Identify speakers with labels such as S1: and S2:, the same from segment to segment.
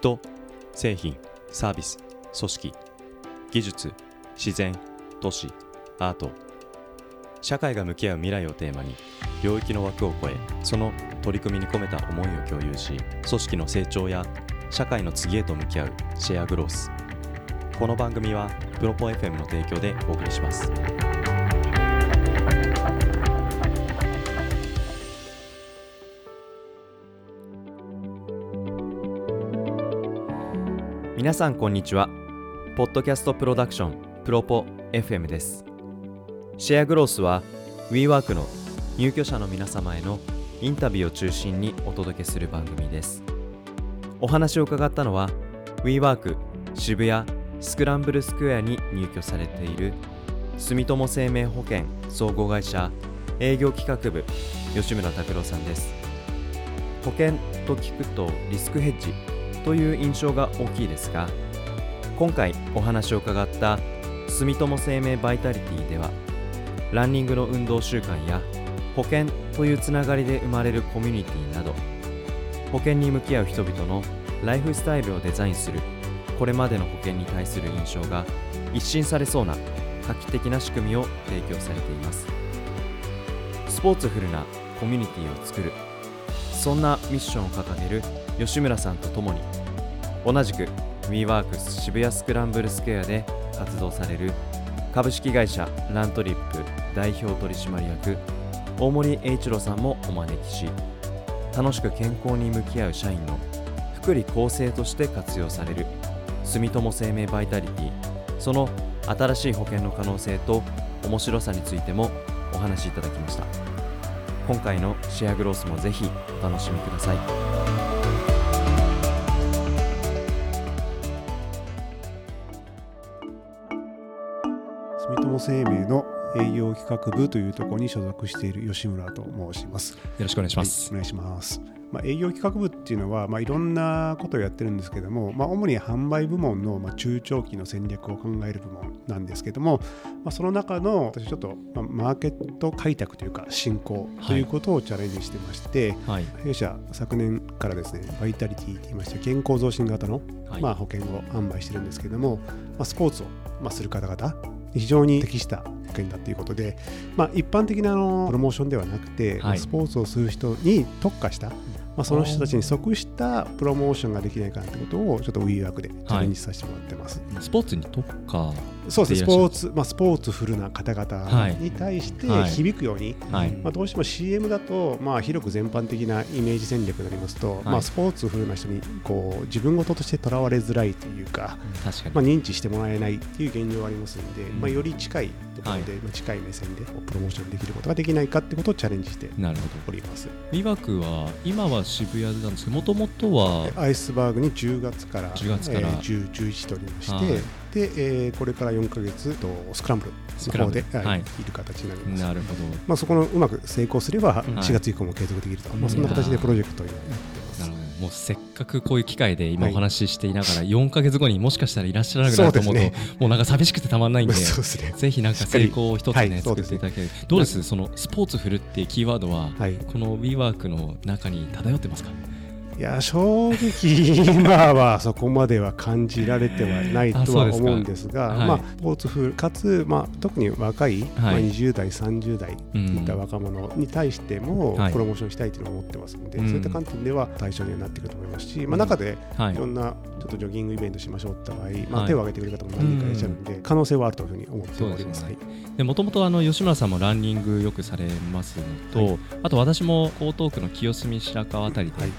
S1: 人製品サービス組織技術自然都市アート。社会が向き合う未来をテーマに領域の枠を超えその取り組みに込めた思いを共有し組織の成長や社会の次へと向き合うシェアグロース。この番組はプロポ FM の提供でお送りします。皆さんこんにちは。ポッドキャストプロダクションプロポ FM です。シェアグロースは WeWork の入居者の皆様へのインタビューを中心にお届けする番組です。お話を伺ったのは WeWork 渋谷スクランブルスクエアに入居されている住友生命保険総合会社営業企画部吉村拓郎さんです。保険と聞くとリスクヘッジという印象が大きいですが今回お話を伺った住友生命バイタリティではランニングの運動習慣や保険というつながりで生まれるコミュニティなど保険に向き合う人々のライフスタイルをデザインするこれまでの保険に対する印象が一新されそうな画期的な仕組みを提供されています。スポーツフルなコミュニティを作るそんなミッションを掲げる吉村さんと共に同じく WeWorks 渋谷スクランブルスクエアで活動される株式会社ラントリップ代表取締役大森栄一郎さんもお招きし楽しく健康に向き合う社員の福利厚生として活用される住友生命バイタリティその新しい保険の可能性と面白さについてもお話しいただきました。今回のシェアグロースもぜひお楽しみください。
S2: 住友生命の営業企画部というところに所属している吉村と申します。よ
S3: ろしくお願いします。
S2: はい、お願いします。まあ、営業企画部っていうのは、まあ、いろんなことをやってるんですけども、まあ、主に販売部門の、まあ、中長期の戦略を考える部門なんですけども、まあ、その中の私ちょっと、まあ、マーケット開拓というか進行ということをチャレンジしてまして、
S3: はい、
S2: 弊社昨年からですねバイタリティといいまして健康増進型の、
S3: はい
S2: まあ、保険を販売してるんですけども、まあ、スポーツを、まあ、する方々非常に適した保険だということで、まあ、一般的なあのプロモーションではなくて、
S3: はい。
S2: スポーツをする人に特化した、まあ、その人たちに即したプロモーションができないかなということをちょっと WeWork でチャレンジさせてもらってます。
S3: スポーツに特化
S2: そうです
S3: でいらっしゃる
S2: スポーツ、まあ、スポーツフルな方々に対して
S3: はい。
S2: 響くように、
S3: はい。
S2: まあ、どうしても CM だと、まあ、広く全般的なイメージ戦略になりますと、まあ、スポーツフルな人にこう自分事としてとらわれづらいというか、
S3: 確かに、
S2: まあ、認知してもらえないっていう現状がありますので、
S3: うん。
S2: まあ、より近いところで、まあ、近い目線でプロモーションできることができないかってことをチャレンジしております。
S3: ど。ビバクは今は渋谷なんですけど、もともとは
S2: アイスバーグに10月から
S3: 10月から
S2: えー10、11とおりまして、
S3: はい。
S2: でえーこれから4か月とスクランブルの方で、
S3: はい。
S2: はい。いる形になります。
S3: なるほど。
S2: まあ、そこのうまく成功すれば
S3: い。
S2: 4月以降も継続できると、
S3: うん。
S2: まあ、そんな形でプロジェクトをや
S3: もうせっかくこういう機会で今
S2: はい。
S3: お話ししていながら4か月後にもしかしたらいらっしゃらなくなると思うともうなんか寂しくてたまんないんで。ぜひなんか成功を一つ
S2: はい
S3: ね。作っていただける。どうです？そのスポーツフルっていうキーワードは
S2: はい、
S3: この WeWork の中に漂ってますか？
S2: いや正直今はそこまでは感じられてはないとは思うんですが
S3: はい。
S2: まあ、スポーツ風かつ、まあ、特に若い、まあ、20代30代と
S3: うん。
S2: いった若者に対しても
S3: はい。
S2: プロモーションしたいというのを思ってますので、
S3: うん。
S2: そういった観点では対象にはなってくると思いますし、まあ、中で
S3: はい。
S2: いろんなちょっとジョギングイベントしましょうって場合、まあ、
S3: はい
S2: 手を挙げてくれる方も何人かいらっしゃるので、可能性はあるというふうに思っております。
S3: もともとあの吉村さんもランニングよくされますのと、
S2: はい。
S3: あと私も江東区の清澄白河あたりで、
S2: はい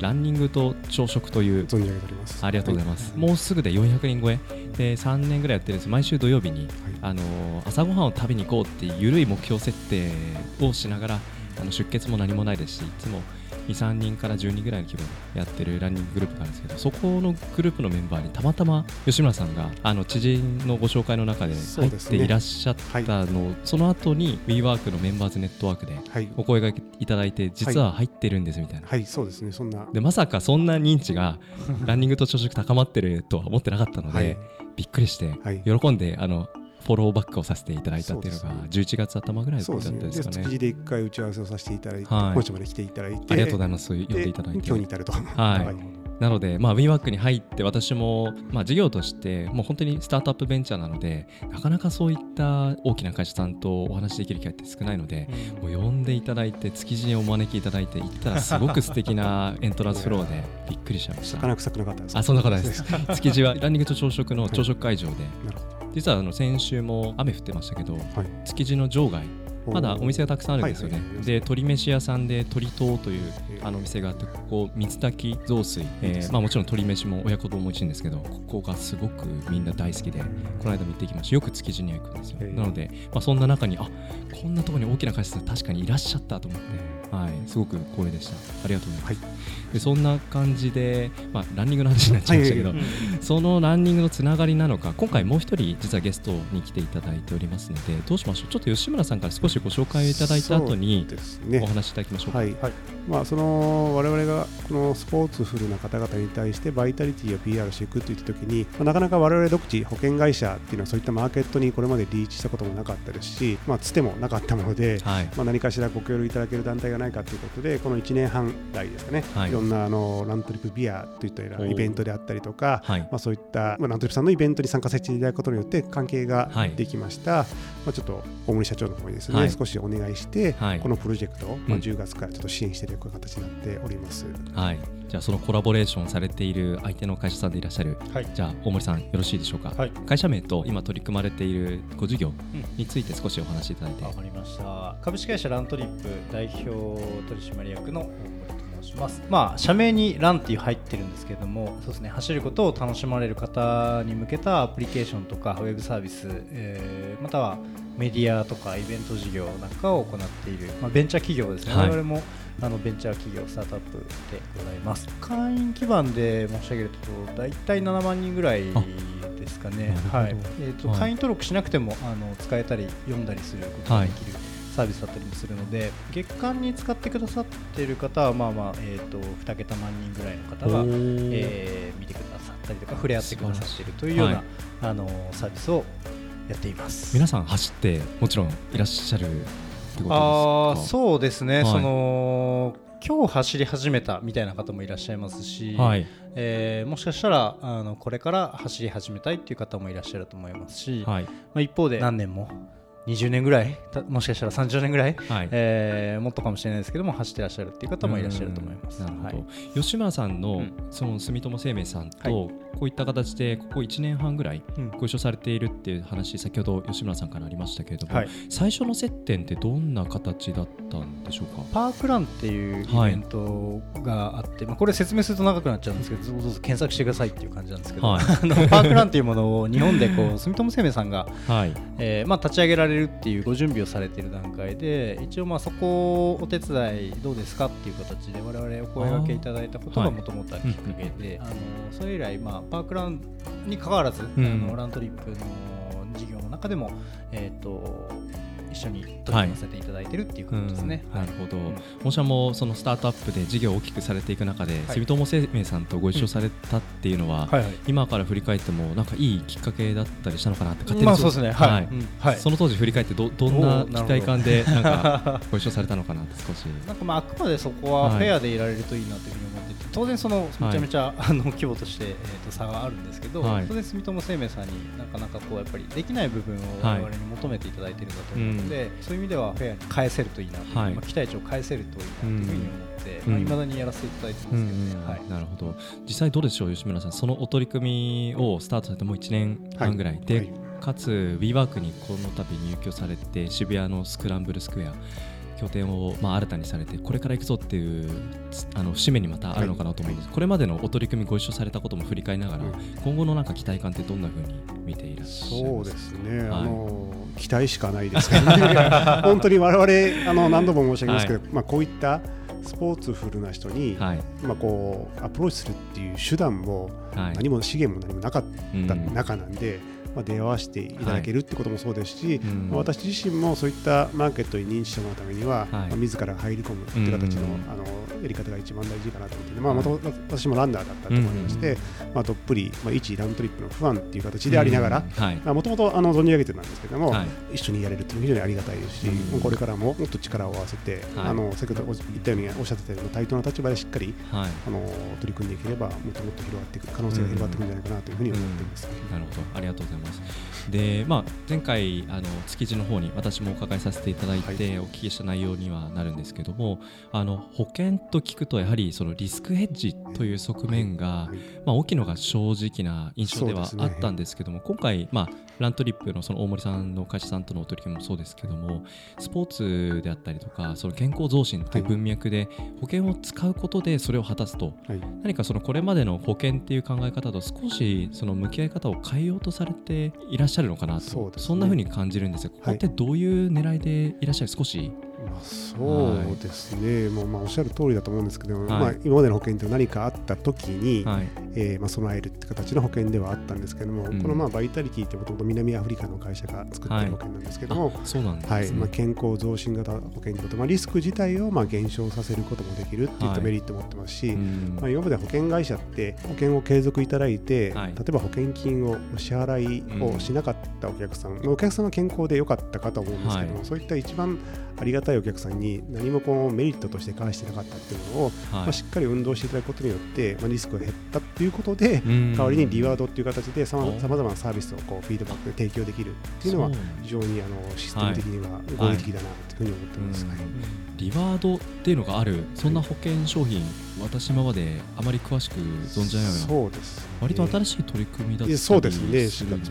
S3: ランニングと朝食という
S2: 存じ上げております。
S3: ありがとうございます、もうすぐで400人超え。で3年ぐらいやってるんです。毎週土曜日に、
S2: はい。
S3: あの朝ごはんを食べに行こうっていう緩い目標設定をしながらあの出血も何もないですしいつも23人から10人ぐらいの規模でやってるランニンググループがあるんですけどそこのグループのメンバーにたまたま吉村さんがあの知人のご紹介の中で入っていらっしゃったのそ,、の後に WeWork のメンバーズネットワークで
S2: はい、
S3: お声がけいただいて実は入ってるんですみたいな、
S2: はい、そうですね、そんな。
S3: でまさかそんな認知がランニングと朝食高まってるとは思ってなかったので、
S2: はい。
S3: びっくりして、
S2: はい。
S3: 喜んであのフォローバックをさせていただいたっていうのが
S2: そう
S3: 11月頭ぐらいだったんですかね。
S2: 築地で一回打ち合わせをさせていただいて、
S3: はい。
S2: 本社まで来ていただいて、
S3: ありがとうございます。呼んで
S2: で
S3: いただいて。
S2: 今日に至ると。
S3: はい。なので、まあ、WeWork に入って私も、まあ、事業としてもう本当にスタートアップベンチャーなのでなかなかそういった大きな会社さんとお話しできる機会って少ないので、もう呼んでいただいて築地にお招きいただいて行ったらすごく素敵なエントランスフローでびっくりしちゃいました。
S2: 魚臭くなかったですか？
S3: あそんなことないです。築地はランニングと朝食の朝食会場で。
S2: なるほ
S3: 実はあの先週も雨降ってましたけど
S2: はい。
S3: 築地の場外まだお店がたくさんあるんですよね、
S2: はいはいはい。
S3: で鶏飯屋さんで鶏党という
S2: えー
S3: あのお店があってここ水。炊き雑炊、えーまあ、もちろん鶏飯も親子丼も美味しいんですけどここがすごくみんな大好きでこの間も行ってきました。よく築地には行くんですよ、
S2: えー。
S3: なので、まあ、そんな中にあこんなところに大きな会社さん確かにいらっしゃったと思って、はい、すごく光栄でした。ありがとうございます、
S2: は
S3: でそんな感じで、まあ、ランニングの話になっちゃいましたけど、
S2: はい
S3: そのランニングのつながりなのか今回もう一人実はゲストに来ていただいておりますのでどうしましょう？ちょっと吉村さんから少しご紹介をいただいた後にお
S2: ね。
S3: 話しいただきましょうか、
S2: はい、まあ、その我々がこのスポーツフルな方々に対してバイタリティを PR していくといったときに、まあなかなか我々独自保険会社っていうのはそういったマーケットにこれまでリーチしたこともなかったですし、まあ、つてもなかったもので、
S3: はい。
S2: まあ、何かしらご協力いただける団体がないかということでこの1年半来ですかね、
S3: はい。
S2: い、ろんなあのラントリップビアといったようなイベントであったりとか、
S3: はい。
S2: まあ、そういった、まあ、ラントリップさんのイベントに参加させていただくことによって関係が
S3: はい。
S2: できました、まあ、ちょっと大森社長の方にですね、
S3: はい。
S2: 少しお願いして、
S3: はい。
S2: このプロジェクトを、まあ、
S3: うん。
S2: 10月からちょっと支援していく形になっております。
S3: はい、じゃあそのコラボレーションされている相手の会社さんでいらっしゃる、
S4: はい。
S3: じゃあ大森さんよろしいでしょうか、
S4: はい。
S3: 会社名と今取り組まれているご事業について少しお話しいただいて、
S4: わかりました。株式会社ラントリップ代表取締役のします。まあ社名にランっていう入ってるんですけれどもそうですね。走ることを楽しまれる方に向けたアプリケーションとかウェブサービス、えーまたはメディアとかイベント事業なんかを行っている、まあ、ベンチャー企業ですね、
S3: はい。
S4: 我々もあのベンチャー企業スタートアップでございます。会員基盤で申し上げると大体7万人ぐらいですかね。はい。えーと
S3: はい。
S4: 会員登録しなくてもあの使えたり読んだりすることができる、サービスだったりもするので月間に使ってくださっている方はまあまあ、えー、と2桁万人ぐらいの方が、えー見てくださったりとか触れ合ってくださっているというような、
S3: はい。
S4: あのサービスをやっています。
S3: 皆さん走ってもちろんいらっしゃるってことですか？
S4: そうですね、
S3: はい。
S4: その今日走り始めたみたいな方もいらっしゃいますし、
S3: はい。
S4: えーもしかしたらあのこれから走り始めたいっていう方もいらっしゃると思いますし、
S3: はい。
S4: まあ、一方で何年も20年ぐらいたもしかしたら30年ぐらい、
S3: はい。
S4: えーもっとかもしれないですけども走ってらっしゃるっていう方もいらっしゃると思います。
S3: うんなるほど、
S4: はい。
S3: 吉村さんの,、
S4: うん。
S3: その住友生命さんと、
S4: はい。
S3: こういった形でここ1年半ぐらい
S4: うん。
S3: ご一緒されているっていう話先ほど吉村さんからありましたけれども、
S4: はい。
S3: 最初の接点ってどんな形だったんでしょうか？
S4: パークランっていうイ
S3: はい
S4: ベントがあって、まあ、これ説明すると長くなっちゃうんですけどどうぞ検索してくださいっていう感じなんですけど、パークランっていうものを日本でこう住友生命さんが、
S3: はい。
S4: えーまあ、立ち上げられるっていうご準備をされている段階で一応まあそこをお手伝いどうですかっていう形で我々お声掛けいただいたことがもともとあるきっかけで、あのそれ以来、まあ、パークランに関わらず、
S3: ん。
S4: あのラントリップの事業の中でも、えー、と一緒に取り組ませていただいてるっていうことですね。
S3: うんなるほど、
S4: うん
S3: もそのスタートアップで事業を大きくされていく中で、
S4: はい
S3: 住友生命さんとご一緒されたっていうのは、
S4: はいはい。
S3: 今から振り返ってもなんかいいきっかけだったりしたのかなって勝手に
S4: まあそうですね。はい。
S3: はい。その当時振り返ってどどんな期待感でなんかご一緒されたのかなって少し
S4: なんかまああくまでそこは
S3: はい
S4: フェアでいられるといいなというふうに思ってて、当然そのめちゃめちゃ、あの規模として、えー、と差があるんですけど、
S3: はい。
S4: 当然住友生命さんになかなかこうやっぱりできない部分を
S3: はい。
S4: 我々に求めていただいているんだと思うので、そういう意味ではフェアに返せるといいなと。まあ、期待値を返せるといいなというふうに思って、
S3: うん。
S4: まあ、未だにやらせていただいてますけどね。はい。
S3: なるほど。実際どうでしょう吉村さん。そのお取り組みをスタートされてもう1年半ぐらい、で、
S2: はい。
S3: かつ WeWork にこの度入居されて渋谷のスクランブルスクエア拠点をまあ新たにされてこれから行くぞっていうつあの節目にまたあるのかなと思うんです、これまでのお取り組みご一緒されたことも振り返りながら、
S2: うん。
S3: 今後のなんか期待感ってどんなふうに見ていらっしゃい
S2: そう
S3: ますか？
S2: ですね、
S3: はい
S2: あの期待しかないですけどね、本当に我々あの何度も申し上げますけど、まあ、こういったスポーツフルな人に、
S3: はい。
S2: まあ、こうアプローチするっていう手段も
S3: はい。
S2: 何も資源も何もなかった
S3: うん。
S2: 中なんで、ままあ、出会わせていただけるってこともそうですし、
S3: うん
S2: まあ私自身もそういったマーケットに認知してもらうためには、まあ、自ら入り込むっていう形の,、
S3: うん
S2: あのやり方が一番大事かなと思ってまあ、元々私もランナーだったと思いまして、まあ、どっぷり、まあ、一ラントリップのファンっていう形でありながら、
S3: はい。
S2: もともと存じ上げてたんですけども、
S3: はい。
S2: 一緒にやれるっていうのは非常にありがたいですし、これからももっと力を合わせて、
S3: はい。
S2: あの先ほど言ったようにおっしゃってたような対等な立場でしっかり
S3: はい。
S2: あの取り組んでいければもっともっと広がっていく可能性が広がっていくんじゃないかなというふうに思っています。
S3: なるほど、ありがとうございます。で、まあ、前回、あの築地の方に私もお伺いさせていただいて、お聞きした内容にはなるんですけども、あの保険と聞くと、やはりそのリスクヘッジという側面が、
S2: はい。
S3: まあ、大きいのが正直な印象ではあったんですけども、今回、まあ、ラントリップのその大森さんの会社さんとのお取り組みもそうですけども、スポーツであったりとか、その健康増進という文脈で、保険を使うことでそれを果たすと。
S2: はい。
S3: 何かそのこれまでの保険っていう考え方と少しその向き合い方を変えようとされていらっしゃるのかなと
S2: そね。
S3: そんな風に感じるんですがここってどういう狙いでいらっしゃる？少し
S2: まあ、そうですね、もうまあおっしゃる通りだと思うんですけど、
S3: はい。
S2: まあ、今までの保険って何かあった時に、
S3: はい。
S2: えーまあ、備えるって形の保険ではあったんですけども、
S3: うん。
S2: このまあバイタリティってもともと南アフリカの会社が作ってる保険なんですけども、
S3: あそうなんですね、
S2: はい。まあ、健康増進型保険ということ、まあ、リスク自体をまあ減少させることもできるっていっ
S3: はい。
S2: たメリットを持ってますし、
S3: うん。
S2: まあ、今まで保険会社って保険を継続いただいて、
S3: はい。
S2: 例えば保険金をお支払いをしなかったお客さん、お客さんは健康で良かったかと思うんですけども、
S3: はい。
S2: そういった一番ありがたいお客さんに何もこうメリットとして返してなかったっていうのを、
S3: はい。
S2: まあ、しっかり運動していただくことによって、まあ、リスクが減ったっていうことで、
S3: うん。
S2: 代わりにリワードっていう形でさま
S3: お。
S2: ざまなサービスをこうフィードバックで提供できるっていうのは非常にあのシステム的には合理的だなというふうに思ってます。
S3: うん。
S2: はい
S3: リワードっていうのがある。そんな保険商品私今まであまり詳しく存じ上げない。
S2: そうですね。
S3: 割と新しい取り組みだった
S2: そうですね。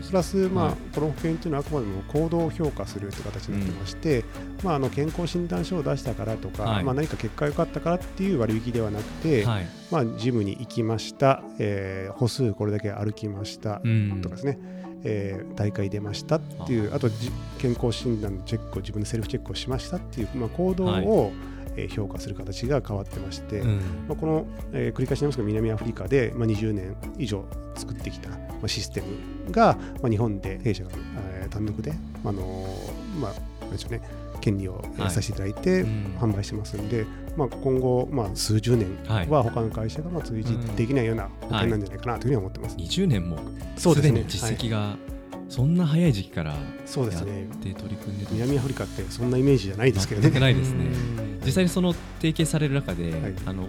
S2: プラス、まあ
S3: はい
S2: この保険というのはあくまでも行動を評価するという形になってまして、まあ、あの健康診断書を出したからとか、
S3: はい。
S2: まあ、何か結果が良かったからっていう割引ではなくて、
S3: はい。
S2: まあ、ジムに行きました、えー歩数これだけ歩きました。
S3: うん。
S2: とかですね、えー大会出ましたっていうあとじ健康診断のチェックを自分でセルフチェックをしましたっていう、まあ、行動を、
S3: はい。
S2: えー評価する形が変わってまして、
S3: うん。
S2: まあ、この、えー繰り返しになりますけど南アフリカで、まあ、20年以上作ってきた、まあ、システムが、まあ、日本で弊社が、えー単独で、あのーまあなんでしょうね、権利を、させていただいて、
S3: うん。
S2: 販売してますんで、まあ、今後、まあ、数十年
S3: はい。
S2: は他の会社がまあ通じできないような保険なんじゃないかなというふうに思ってます。
S3: 20年も
S2: そうですね。
S3: 実績がそんな早い時期からやって取り組んでた
S2: 南アフリカってそんなイメージじゃないですけどね。
S3: ないですね。
S2: うん。
S3: 実際にその提携される中で、
S2: はい。
S3: あの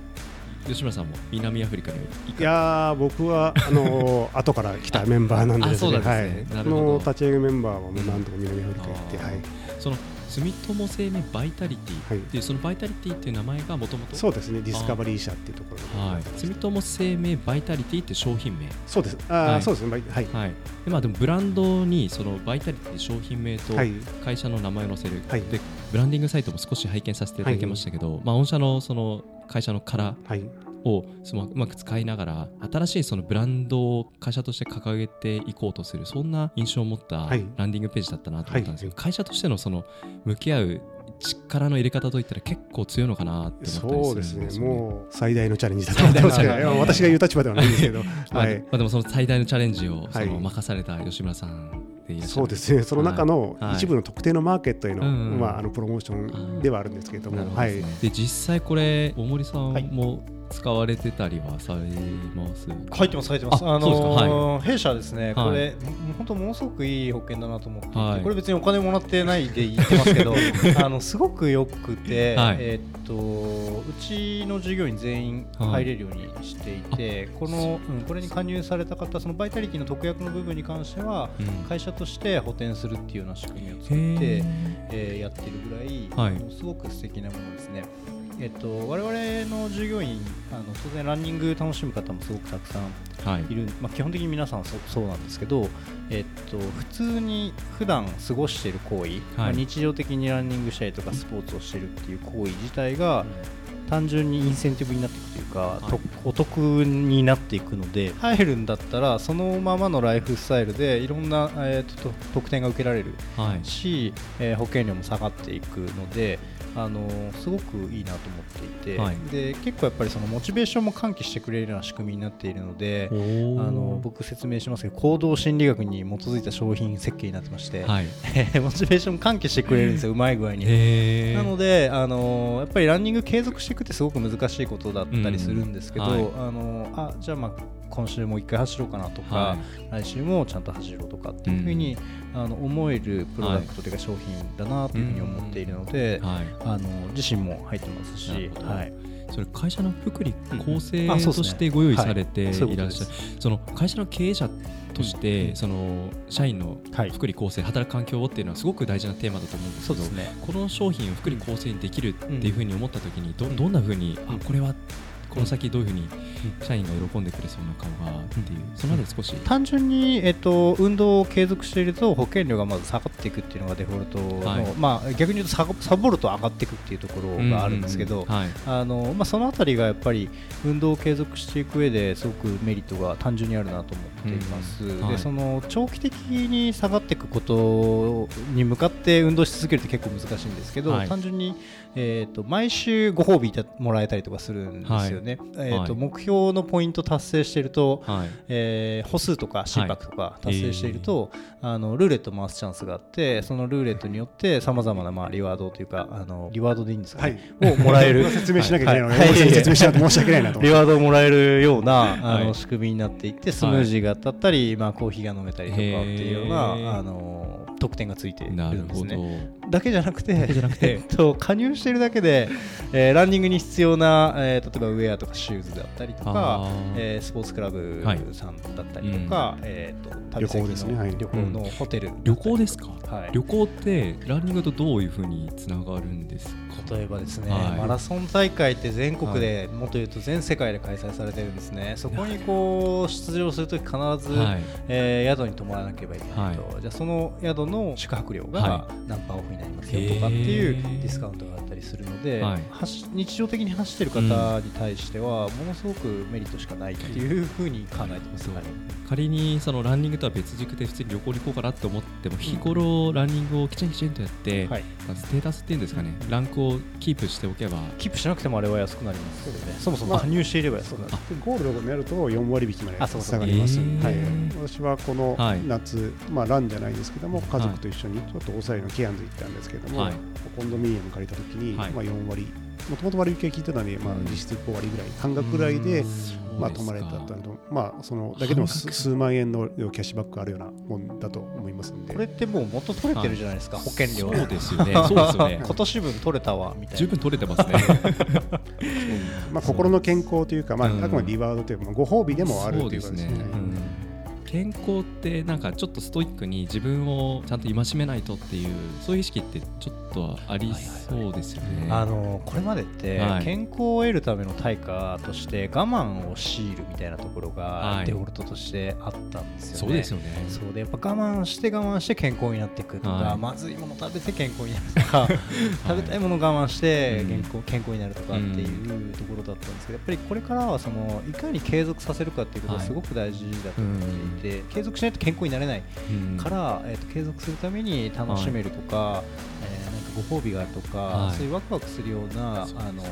S3: 吉村さんも南アフリカに
S2: いやー僕はあのー 後から来たメンバーなんで
S3: すね。
S2: はい、
S3: なるほど。
S2: この立ち上げメンバーはもう何度も南アフリカ行って、はい、
S3: その住友生命 Vitality
S2: はい
S3: ってい。うその Vitality っていう名前がもともと
S2: そうですねディスカバリー社っていうところの
S3: はい、住友生命 Vitality って商品名？
S2: そうです。あー、
S3: はい。
S2: そうですねはい。
S3: はい。でまあでもブランドにその Vitality 商品名と
S2: はい。
S3: 会社の名前を載せる、
S2: はい。
S3: でブランディングサイトも少し拝見させていただきましたけど、まあ御社のその会社のカラー
S2: はい。
S3: をそのうまく使いながら新しいそのブランドを会社として掲げていこうとするそんな印象を持った
S2: はい。
S3: ランディングページだったなと思ったんですけど、
S2: はい。
S3: 会社としてのその向き合う力の入れ方といったら結構強いのかなって思ったりするんですよね。
S2: そうですね。もう最大のチャレンジだと思ってます。けど私が言う立場ではないんですけど。
S3: まあ
S2: はい。
S3: まあ、でもその最大のチャレンジをその
S2: はい。
S3: 任された吉村さんでい
S2: そうですね。その中の
S3: はい。
S2: 一部の特定のマーケットへの,、
S3: うんうん
S2: まあ、あのプロモーションではあるんですけれども、
S3: どですね。で実際これ大森さん
S4: はい
S3: も使われてたりはされます？
S4: 入ってます入ってます。
S3: あ
S4: のー弊社ですね
S3: はい。
S4: これも本当ものすごくいい保険だなと思って
S3: はい。
S4: これ別にお金もらってないで言ってますけど あのすごくよくて
S3: はい。
S4: えーっとうちの従業員全員入れるようにしていてこのうんこれに加入された方そのバイタリティの特約の部分に関しては
S3: うん。
S4: 会社として補填するっていうような仕組みを作っ
S3: へ
S4: て
S3: ー。
S4: えーやってるぐらい、
S3: はい。
S4: すごく素敵なものですね。えっと、我々の従業員あの当然ランニング楽しむ方もすごくたくさん
S3: はい。
S4: いる、まあ、基本的に皆さんそそうなんですけど、えっと、普通に普段過ごしている行為、まあ日常的にランニングしたりとかスポーツをしているっていう行為自体が単純にインセンティブになっていくというか、
S3: はい。
S4: とお得になっていくので入るんだったらそのままのライフスタイルでいろんな、えーとと特典が受けられる
S3: はい。
S4: し、えー保険料も下がっていくので、あのーすごくいいなと思っていて、
S3: はい。
S4: で結構やっぱりそのモチベーションも喚起してくれるような仕組みになっているのであの僕説明しますけど行動心理学に基づいた商品設計になってまして、
S3: はい。
S4: モチベーション喚起してくれるんですようまい具合に。なので、あのーやっぱりランニング継続していくってすごく難しいことだったりするんですけど、
S3: うんはい。
S4: あのーあじゃあまあ今週もう一回走ろうかなとか、
S3: は
S4: 来週もちゃんと走ろうとかっていうふうに、あの思えるプロダクトというか商品だなというふうに思っているので、
S3: はい。
S4: あの自身も入ってますしはい、
S3: それ会社の福利厚生としてご用意されてい。らっしゃる、
S4: はいそ
S3: の会社の経営者として、その社員の
S4: はい。
S3: 福利厚生、働く環境をっていうのはすごく大事なテーマだと思うんですけど。この商品を福利厚生にできるっていうふうに思ったときにどどんなふうに、
S4: うん
S3: あこれはこの先どういうふうに社員が喜んでくれそうな顔がっていう、そのあたり少し、
S4: 単純に、えっと、運動を継続していると保険料がまず下がっていくっていうのがデフォルトの、
S3: はい。
S4: まあ、逆に言うとサボサボると上がっていくっていうところがあるんですけど、そのあたりがやっぱり運動を継続していく上ですごくメリットが単純にあるなと思っています、
S3: うん。はい。
S4: でその長期的に下がっていくことに向かって運動し続けるって結構難しいんですけど、
S3: はい。
S4: 単純に、えー、と毎週ご褒美もらえたりとかするんですよね、えーと
S3: はい。
S4: 目標のポイント達成していると、
S3: はい。
S4: えー歩数とか心拍とか達成していると、あのルーレット回すチャンスがあってそのルーレットによってさまざまなまあリワードというかあのリワードでいいんですか、ね？をもらえる。
S2: 説明しなきゃいけないので、説明しなくて申し訳ないなと。
S4: リワードをもらえるようなあの
S3: はい。
S4: 仕組みになっていってスムージーが当たったり、まあ、コーヒーが飲めたりとかっていうようなあの特典がついているんです
S3: なるほど、
S4: ね。だけじゃなくて。えっと加入しているだけで、えーランニングに必要な、えー例えばウェアとかシューズだったりとかえースポーツクラブ
S3: はい。
S4: さんだったりとか、えー、と旅
S2: 行ですね。はい。
S4: の旅行のホテル、
S3: 旅行ですか、
S4: はい。
S3: 旅行ってランニングとどういうふうにつながるんですか？
S4: 例えばですね、
S3: はい。
S4: マラソン大会って全国で、もっと言うと全世界で開催されてるんですね、そこにこう出場するとき必ず、
S3: はい。
S4: えー宿に泊まらなければいけないと、じゃあその宿の宿泊料が
S3: は
S4: 何パーオフになりますよとかっていうディスカウントがあったりするので、
S3: はい。
S4: 走日常的に走ってる方に対しては、ものすごくメリットしかないっていうふうに考えてます。はい。
S3: 仮にそのランニングとは別軸で普通に旅行に行こうかなって思っても日頃ランニングをきちんきちんとやって、
S4: はい。
S3: ステータスっていうんですかね。ランクをキープしておけば。
S4: キープしなくてもあれは安くなります。よね。そもそも
S2: まあ
S4: 加入していれば安くなる。
S2: でゴールドになると4割引きまで
S4: あそうそう。
S2: 下がります、
S3: へー。
S2: はい、私はこの
S3: はい。
S2: 夏、まあ、ランじゃないですけども家族と一緒にちょっと抑えのケアンズ行ったんですけども、
S3: はい。
S2: コンドミニアム借りた時に、
S3: はい。
S2: まあ、4割。もともと割引が効いてたのに、まあ、実質5割ぐらい。半額ぐらいで、まあ、泊まれたと。まあそのだけでも数万円のキャッシュバックあるようなもんだと思いますんで。
S4: これってもう元取れてるじゃないですか、保険料
S3: そうですよね。そうですよね。
S4: 今年分取れたわみたいな。
S3: 十分取れてますね。
S2: まあ、心の健康というか、まあ、
S3: うん。
S2: あくまでリワードというか、まあご褒美でもあるというか
S3: ですね、
S2: ね。
S3: うん健康ってなんかちょっとストイックに自分をちゃんと戒めないとっていうそういう意識ってちょっとはありそうですよね。
S4: あのこれまでって
S3: はい。
S4: 健康を得るための対価として我慢を強いるみたいなところが
S3: はい。
S4: デフォルトとしてあったんですよね。
S3: そうですよね。
S4: そうでやっぱ我慢して我慢して健康になっていくとか、
S3: はい。
S4: まずいもの食べて健康になるとか 食べたいもの我慢して
S3: うん。
S4: 健康,、健康になるとかっていうところだったんですけどやっぱりこれからはそのいかに継続させるかっていうことが
S3: はい。
S4: すごく大事だと思っていて、継続しないと健康になれない
S3: うん。
S4: から、えー、と継続するために楽しめるとか、えーなんかご褒美があるとか、
S3: はい。
S4: そういうワクワクするようなあの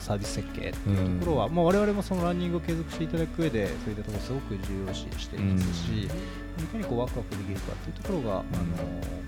S4: サービス設計っていうところは、まあ、我々もそのランニングを継続していただく上でそういったところすごく重要視していますし、いかにこうワクワクできるかっていうところが、あの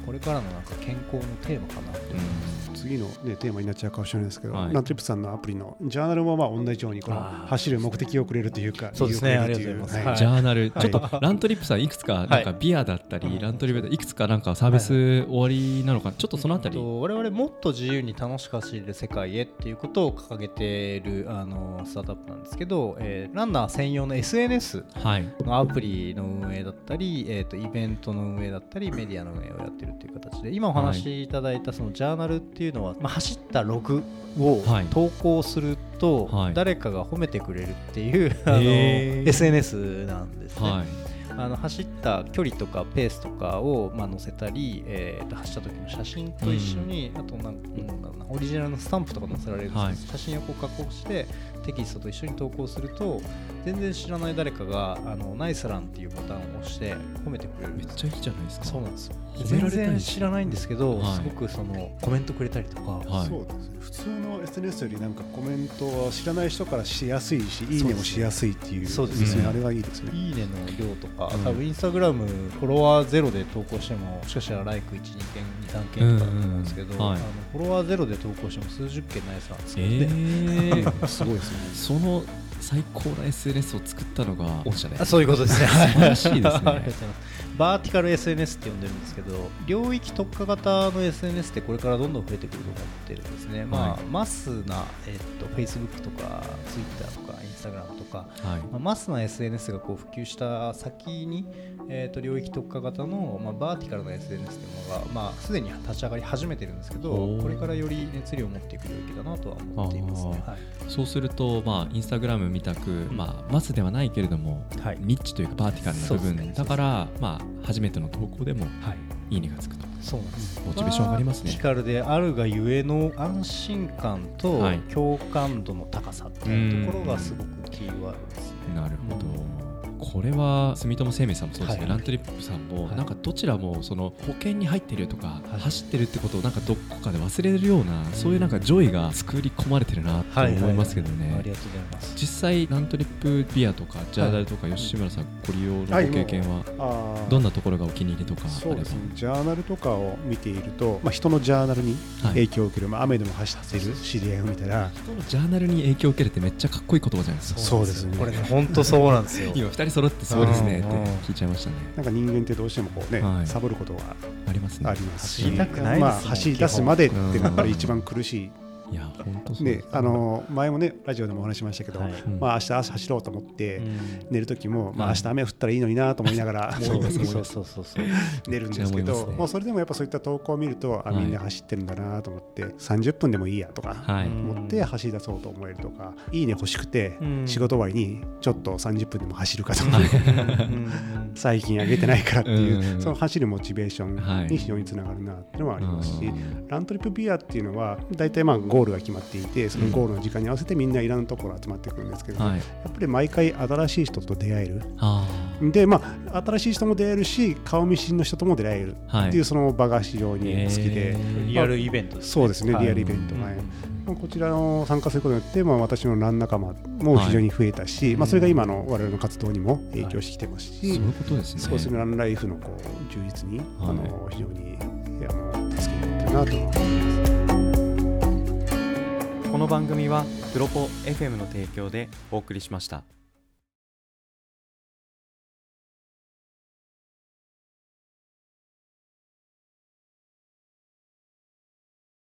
S4: これからのなんか健康のテーマかなと思います。
S2: 次の、ね、テーマになっちゃうかもしれないですけど、
S3: はい。
S2: ナントリップさんのアプリのジャーナルもまあ同じようにこの走る目的をくれるというか、
S4: そうですね。ありがとうございます。
S2: は
S3: ジャーナル、
S2: はい。
S3: ちょっとラントリップさんいくつかなんかビアだったり、ラントリップいくつかなんかサービス終わりなのかなちょっとそのあたり、
S4: えっと我々もっと自由に楽しく走れる世界へっていうことを掲げているあのスタートアップなんですけど、えーランナー専用の SNS
S3: はい。
S4: のアプリの運営だったり、えー、とイベントの運営だったりメディアの運営をやってるっていう形で今お話しいただいたそのジャーナルっていうのは、まあ、走ったログを
S3: はい。
S4: 投稿すると
S3: はい。
S4: 誰かが褒めてくれるっていう、あの SNS なんですね。
S3: はい。
S4: あの走った距離とかペースとかをまあ載せたり、えーと走った時の写真と一緒に、あとなんなんだろうなオリジナルのスタンプとか載せられるんで写真をこう加工してテキストと一緒に投稿すると全然知らない誰かがあのナイスランっていうボタンを押して褒めてくれる。
S3: めっちゃいいじゃないですか。
S4: そうなんですよ。全然知らないんですけど、
S3: はい。
S4: すごくそのコメントくれたりとか、
S3: はい。
S2: そうですね。普通の SNS よりなんかコメントは知らない人からしやすいしいいねもしやすいっていう
S4: そうです
S3: ね。
S2: あれがいいですね。
S4: いいねの量とか、
S3: うん。
S4: 多分インスタグラムフォロワーゼロで投稿してももしかしたらライク1、2件、2、3件とかだと思うんですけど、
S3: うん。うんはい。
S4: あのフォロワーゼロで投稿しても数十件ないさです
S3: え
S4: ので、
S3: ー、
S2: すごいですね
S3: その最高な SNS を作ったのが御社で
S4: あそういうことですね。
S3: 素晴らしいですね
S4: バーティカル SNS って呼んでるんですけど、領域特化型の SNS ってこれからどんどん増えてくると思ってるんですね。まあ、
S3: はい
S4: マスな、えっと、Facebook とか Twitter とか Instagram とか、
S3: はい。
S4: まあ、マスな SNS がこう普及した先に、えー、と領域特化型の、まあ、バーティカルな SNS というものが、まあ、すでに立ち上がり始めてるんですけどこれからより熱量を持っていく領域だなとは思っていますね。
S3: あ
S4: はい。
S3: そうすると、まあ、インスタグラムみたく、まあ、マスではないけれども、
S4: はい。
S3: ニッチというかバーティカルな部分、
S4: そうですね。
S3: だから、まあ、初めての投稿でも
S4: はい
S3: いいねがつくと。
S4: そうなんです。
S3: モチベーション上がりますね。
S4: バーティカルであるがゆえの安心感と
S3: はい。
S4: 共感度の高さっていうところがすごくキーワードですね。
S3: なるほど、これは住友生命さんもそうですけど、
S4: はい。
S3: ラントリップさんも、
S4: はい。
S3: なんかどちらもその保険に入ってるとか、
S4: はい。
S3: 走ってるってことをなんかどこかで忘れるような、そういうなんか joy が作り込まれてるなと思いますけどね、
S4: ありがとうございます。
S3: 実際ラントリップビアとかジャーナルとか吉村さんご利用のご経験はどんなところがお気に入りとか
S2: そうですね。ジャーナルとかを見ていると、まあ、人のジャーナルに
S3: はい。
S2: 影響を受ける、まあ、雨でも走ってる知り合いを見たら。
S3: 人のジャーナルに影響を受けるってめっちゃかっこいい言葉じゃないですか。
S2: そうですね。
S4: これね本当そうなんですよ。
S3: 今2人揃ってそうですねって聞いちゃいましたね。
S2: なんか人間ってどうしてもこうね、
S3: はい。
S2: サボることが
S3: ありますね。
S2: ありますし
S4: 走りたくないですもん
S2: まあ、走り出すまでっていうのがやっぱり
S3: うん
S2: 一番苦しい、
S3: いや本当
S2: あの前もねラジオでもお話ししましたけど、
S4: はい。
S3: うん。
S2: まあ明日朝走ろうと思って、
S4: うん。
S2: 寝る時も、まあ、
S3: はい。
S2: 明日雨降ったらいいのになと思いながら、
S4: そうそうそうそうそう。
S2: 寝るんですけどもうそれでもやっぱそういった投稿を見ると、あ
S3: はい
S2: みんな走ってるんだなと思って30分でもいいやとか思って走り出そうと思えるとか、いいね欲しくて、
S4: うん。
S2: 仕事終わりにちょっと30分でも走るかとか、
S4: うん
S2: 最近上げてないからっていう、
S3: うん。
S2: その走るモチベーショ
S3: はい
S2: ンに非常につながるなっていうのはありますし、
S3: うん。
S2: ラントリップビアっていうのは大体まあゴールが決まっていてそのゴールの時間に合わせてみんないろんなところ集まってくるんですけど、
S3: はい。
S2: やっぱり毎回新しい人と出会える。
S3: あ
S2: でまあ新しい人も出会えるし顔見知りの人とも出会える
S3: あはい
S2: ってい。うその場が非常に好きで、
S3: えー。
S4: リアルイベントです
S2: そうですね
S4: はい。
S2: リアルイベントが、
S4: うん。
S2: まあこちらの参加することによって、まあ、私のラン仲間も非常に増えたし、まあ、それが今の我々の活動にも影響してきてますし、
S3: そういうことですね。
S2: 少しランライフのこう充実に、あ
S3: はい。
S2: の非常にあの助けになってるなと思います。
S1: この番組はプロポ FM の提供でお送りしました。